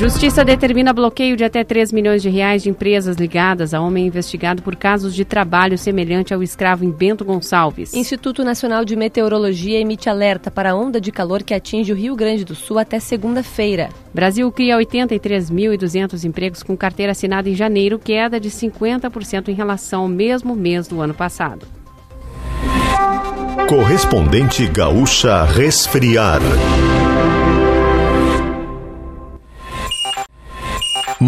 Justiça determina bloqueio de até 3 milhões de reais de empresas ligadas a homem investigado por casos de trabalho semelhante ao escravo em Bento Gonçalves. Instituto Nacional de Meteorologia emite alerta para a onda de calor que atinge o Rio Grande do Sul até segunda-feira. Brasil cria 83.200 empregos com carteira assinada em janeiro, queda de 50% em relação ao mesmo mês do ano passado. Correspondente Gaúcha Resfriar.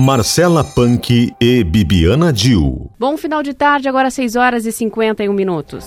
Marcela Punk e Bibiana Dil. Bom final de tarde, agora 6 horas e 51 minutos.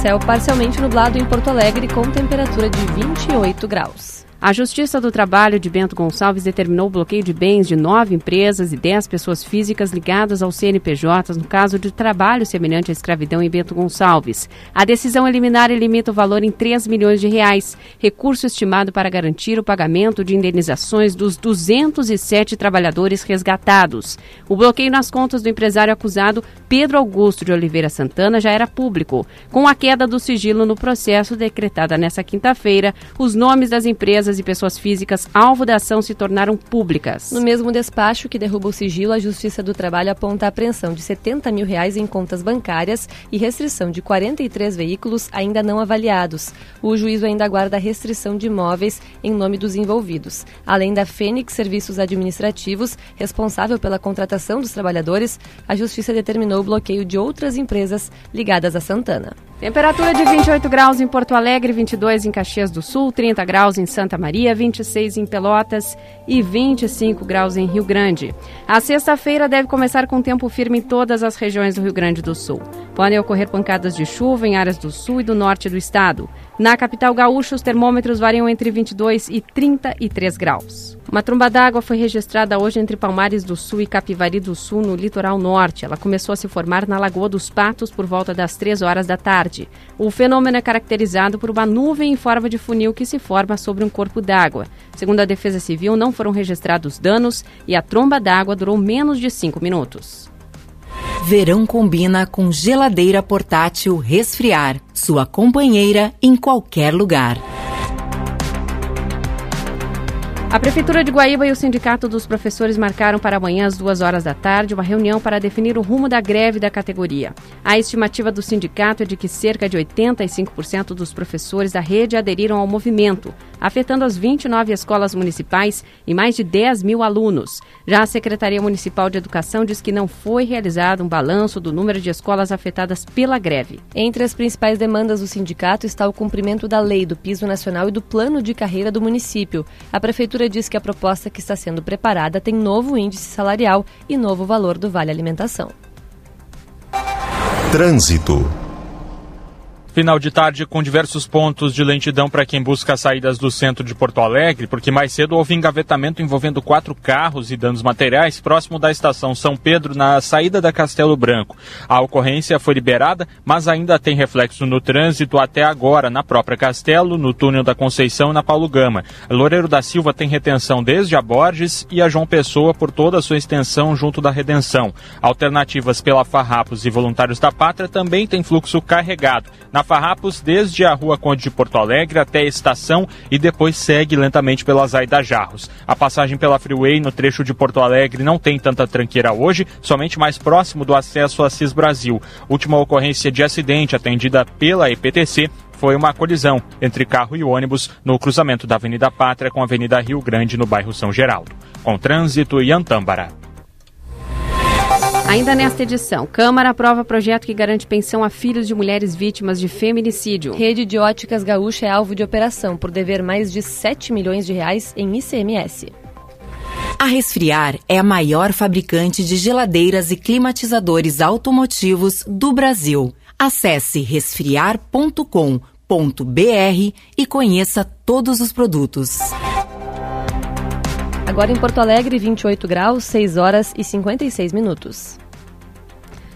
Céu parcialmente nublado em Porto Alegre com temperatura de 28 graus. A Justiça do Trabalho de Bento Gonçalves determinou o bloqueio de bens de nove empresas e dez pessoas físicas ligadas ao CNPJ no caso de trabalho semelhante à escravidão em Bento Gonçalves. A decisão eliminar limita o valor em 3 milhões de reais, recurso estimado para garantir o pagamento de indenizações dos 207 trabalhadores resgatados. O bloqueio nas contas do empresário acusado, Pedro Augusto de Oliveira Santana, já era público. Com a queda do sigilo no processo decretada nesta quinta-feira, os nomes das empresas empresas e pessoas físicas alvo da ação se tornaram públicas. No mesmo despacho que derruba o sigilo, a Justiça do Trabalho aponta a apreensão de 70 mil reais em contas bancárias e restrição de 43 veículos ainda não avaliados. O juízo ainda aguarda a restrição de imóveis em nome dos envolvidos. Além da Fênix Serviços Administrativos, responsável pela contratação dos trabalhadores, a Justiça determinou o bloqueio de outras empresas ligadas a Santana. Temperatura de 28 graus em Porto Alegre, 22 em Caxias do Sul, 30 graus em Santa Maria, 26 em Pelotas e 25 graus em Rio Grande. A sexta-feira deve começar com tempo firme em todas as regiões do Rio Grande do Sul. Podem ocorrer pancadas de chuva em áreas do sul e do norte do estado. Na capital gaúcha, os termômetros variam entre 22 e 33 graus. Uma tromba d'água foi registrada hoje entre Palmares do Sul e Capivari do Sul, no litoral norte. Ela começou a se formar na Lagoa dos Patos por volta das 3 horas da tarde. O fenômeno é caracterizado por uma nuvem em forma de funil que se forma sobre um corpo d'água. Segundo a Defesa Civil, não foram registrados danos e a tromba d'água durou menos de 5 minutos. Verão combina com geladeira portátil resfriar, sua companheira em qualquer lugar. A Prefeitura de Guaíba e o Sindicato dos Professores marcaram para amanhã às duas horas da tarde uma reunião para definir o rumo da greve da categoria. A estimativa do sindicato é de que cerca de 85% dos professores da rede aderiram ao movimento, afetando as 29 escolas municipais e mais de 10 mil alunos. Já a Secretaria Municipal de Educação diz que não foi realizado um balanço do número de escolas afetadas pela greve. Entre as principais demandas do sindicato está o cumprimento da lei, do piso nacional e do plano de carreira do município. A Prefeitura Prefeitura diz que a proposta que está sendo preparada tem novo índice salarial e novo valor do Vale Alimentação. Trânsito. Final de tarde com diversos pontos de lentidão para quem busca saídas do centro de Porto Alegre, porque mais cedo houve engavetamento envolvendo quatro carros e danos materiais próximo da estação São Pedro, na saída da Castelo Branco. A ocorrência foi liberada, mas ainda tem reflexo no trânsito até agora, na própria Castelo, no túnel da Conceição e na Paulo Gama. Loureiro da Silva tem retenção desde a Borges e a João Pessoa por toda a sua extensão junto da Redenção. Alternativas pela Farrapos e Voluntários da Pátria também tem fluxo carregado. Na Farrapos desde a Rua Conde de Porto Alegre até a estação e depois segue lentamente pela Zaida Jarros. A passagem pela Freeway no trecho de Porto Alegre não tem tanta tranqueira hoje, somente mais próximo do acesso a Cis Brasil. Última ocorrência de acidente atendida pela EPTC foi uma colisão entre carro e ônibus no cruzamento da Avenida Pátria com a Avenida Rio Grande, no bairro São Geraldo. Com trânsito e Antâmbara. Ainda nesta edição, Câmara aprova projeto que garante pensão a filhos de mulheres vítimas de feminicídio. Rede de óticas gaúcha é alvo de operação por dever mais de 7 milhões de reais em ICMS. A Resfriar é a maior fabricante de geladeiras e climatizadores automotivos do Brasil. Acesse resfriar.com.br e conheça todos os produtos. Agora em Porto Alegre, 28 graus, 6 horas e 56 minutos.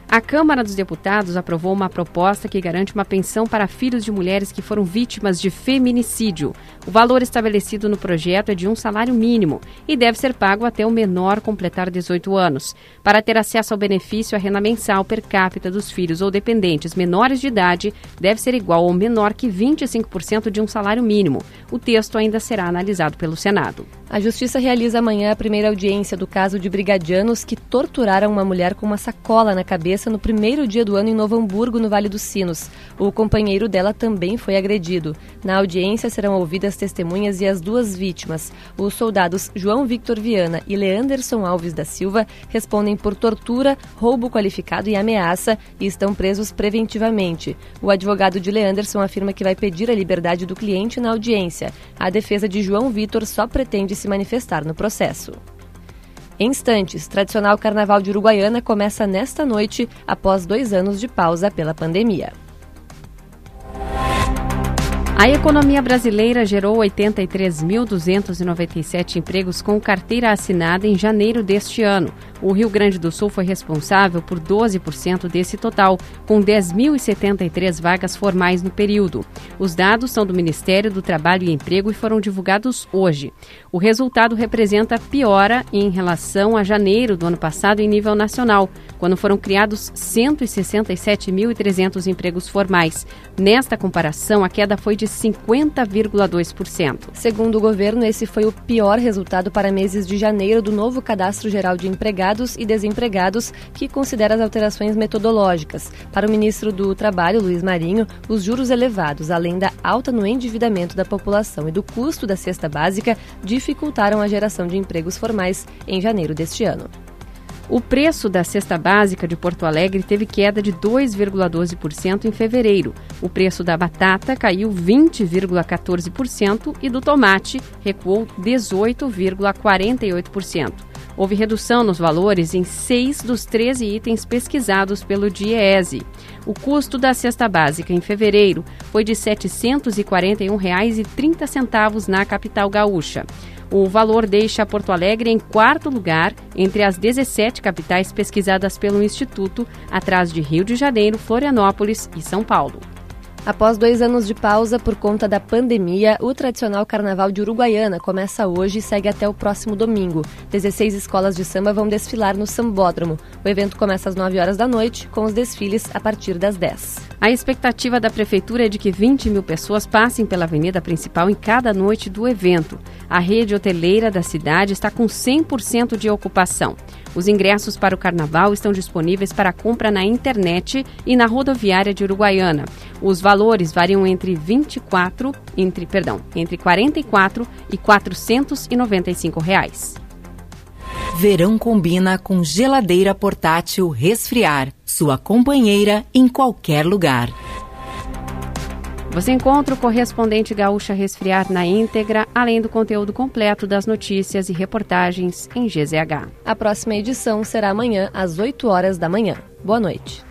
A Câmara dos Deputados aprovou uma proposta que garante uma pensão para filhos de mulheres que foram vítimas de feminicídio. O valor estabelecido no projeto é de um salário mínimo e deve ser pago até o menor completar 18 anos. Para ter acesso ao benefício, a renda mensal per capita dos filhos ou dependentes menores de idade deve ser igual ou menor que 25% de um salário mínimo. O texto ainda será analisado pelo Senado. A Justiça realiza amanhã a primeira audiência do caso de brigadianos que torturaram uma mulher com uma sacola na cabeça no primeiro dia do ano em Novo Hamburgo, no Vale dos Sinos. O companheiro dela também foi agredido. Na audiência serão ouvidas testemunhas e as duas vítimas. Os soldados João Victor Viana e Leanderson Alves da Silva respondem por tortura, roubo qualificado e ameaça e estão presos preventivamente. O advogado de Leanderson afirma que vai pedir a liberdade do cliente na audiência. A defesa de João Vitor só pretende se manifestar no processo. Em instantes, tradicional Carnaval de Uruguaiana começa nesta noite, após dois anos de pausa pela pandemia. A economia brasileira gerou 83.297 empregos com carteira assinada em janeiro deste ano. O Rio Grande do Sul foi responsável por 12% desse total, com 10.073 vagas formais no período. Os dados são do Ministério do Trabalho e Emprego e foram divulgados hoje. O resultado representa piora em relação a janeiro do ano passado em nível nacional, quando foram criados 167.300 empregos formais. Nesta comparação, a queda foi de 50,2%. Segundo o governo, esse foi o pior resultado para meses de janeiro do novo Cadastro Geral de Empregados e Desempregados, que considera as alterações metodológicas. Para o ministro do Trabalho, Luiz Marinho, os juros elevados, além da alta no endividamento da população e do custo da cesta básica, dificultaram a geração de empregos formais em janeiro deste ano. O preço da cesta básica de Porto Alegre teve queda de 2,12% em fevereiro. O preço da batata caiu 20,14% e do tomate recuou 18,48%. Houve redução nos valores em seis dos 13 itens pesquisados pelo DIEESE. O custo da cesta básica em fevereiro foi de R$ 741,30 na capital gaúcha. O valor deixa Porto Alegre em quarto lugar entre as 17 capitais pesquisadas pelo Instituto, atrás de Rio de Janeiro, Florianópolis e São Paulo. Após dois anos de pausa por conta da pandemia, o tradicional Carnaval de Uruguaiana começa hoje e segue até o próximo domingo. 16 escolas de samba vão desfilar no Sambódromo. O evento começa às 9 horas da noite, com os desfiles a partir das 10. A expectativa da Prefeitura é de que 20 mil pessoas passem pela avenida principal em cada noite do evento. A rede hoteleira da cidade está com 100% de ocupação. Os ingressos para o carnaval estão disponíveis para compra na internet e na rodoviária de Uruguaiana. Os valores variam entre 24, entre, perdão, entre 44 e 495 reais. Verão combina com geladeira portátil resfriar, sua companheira em qualquer lugar. Você encontra o correspondente Gaúcha Resfriar na íntegra, além do conteúdo completo das notícias e reportagens em GZH. A próxima edição será amanhã às 8 horas da manhã. Boa noite.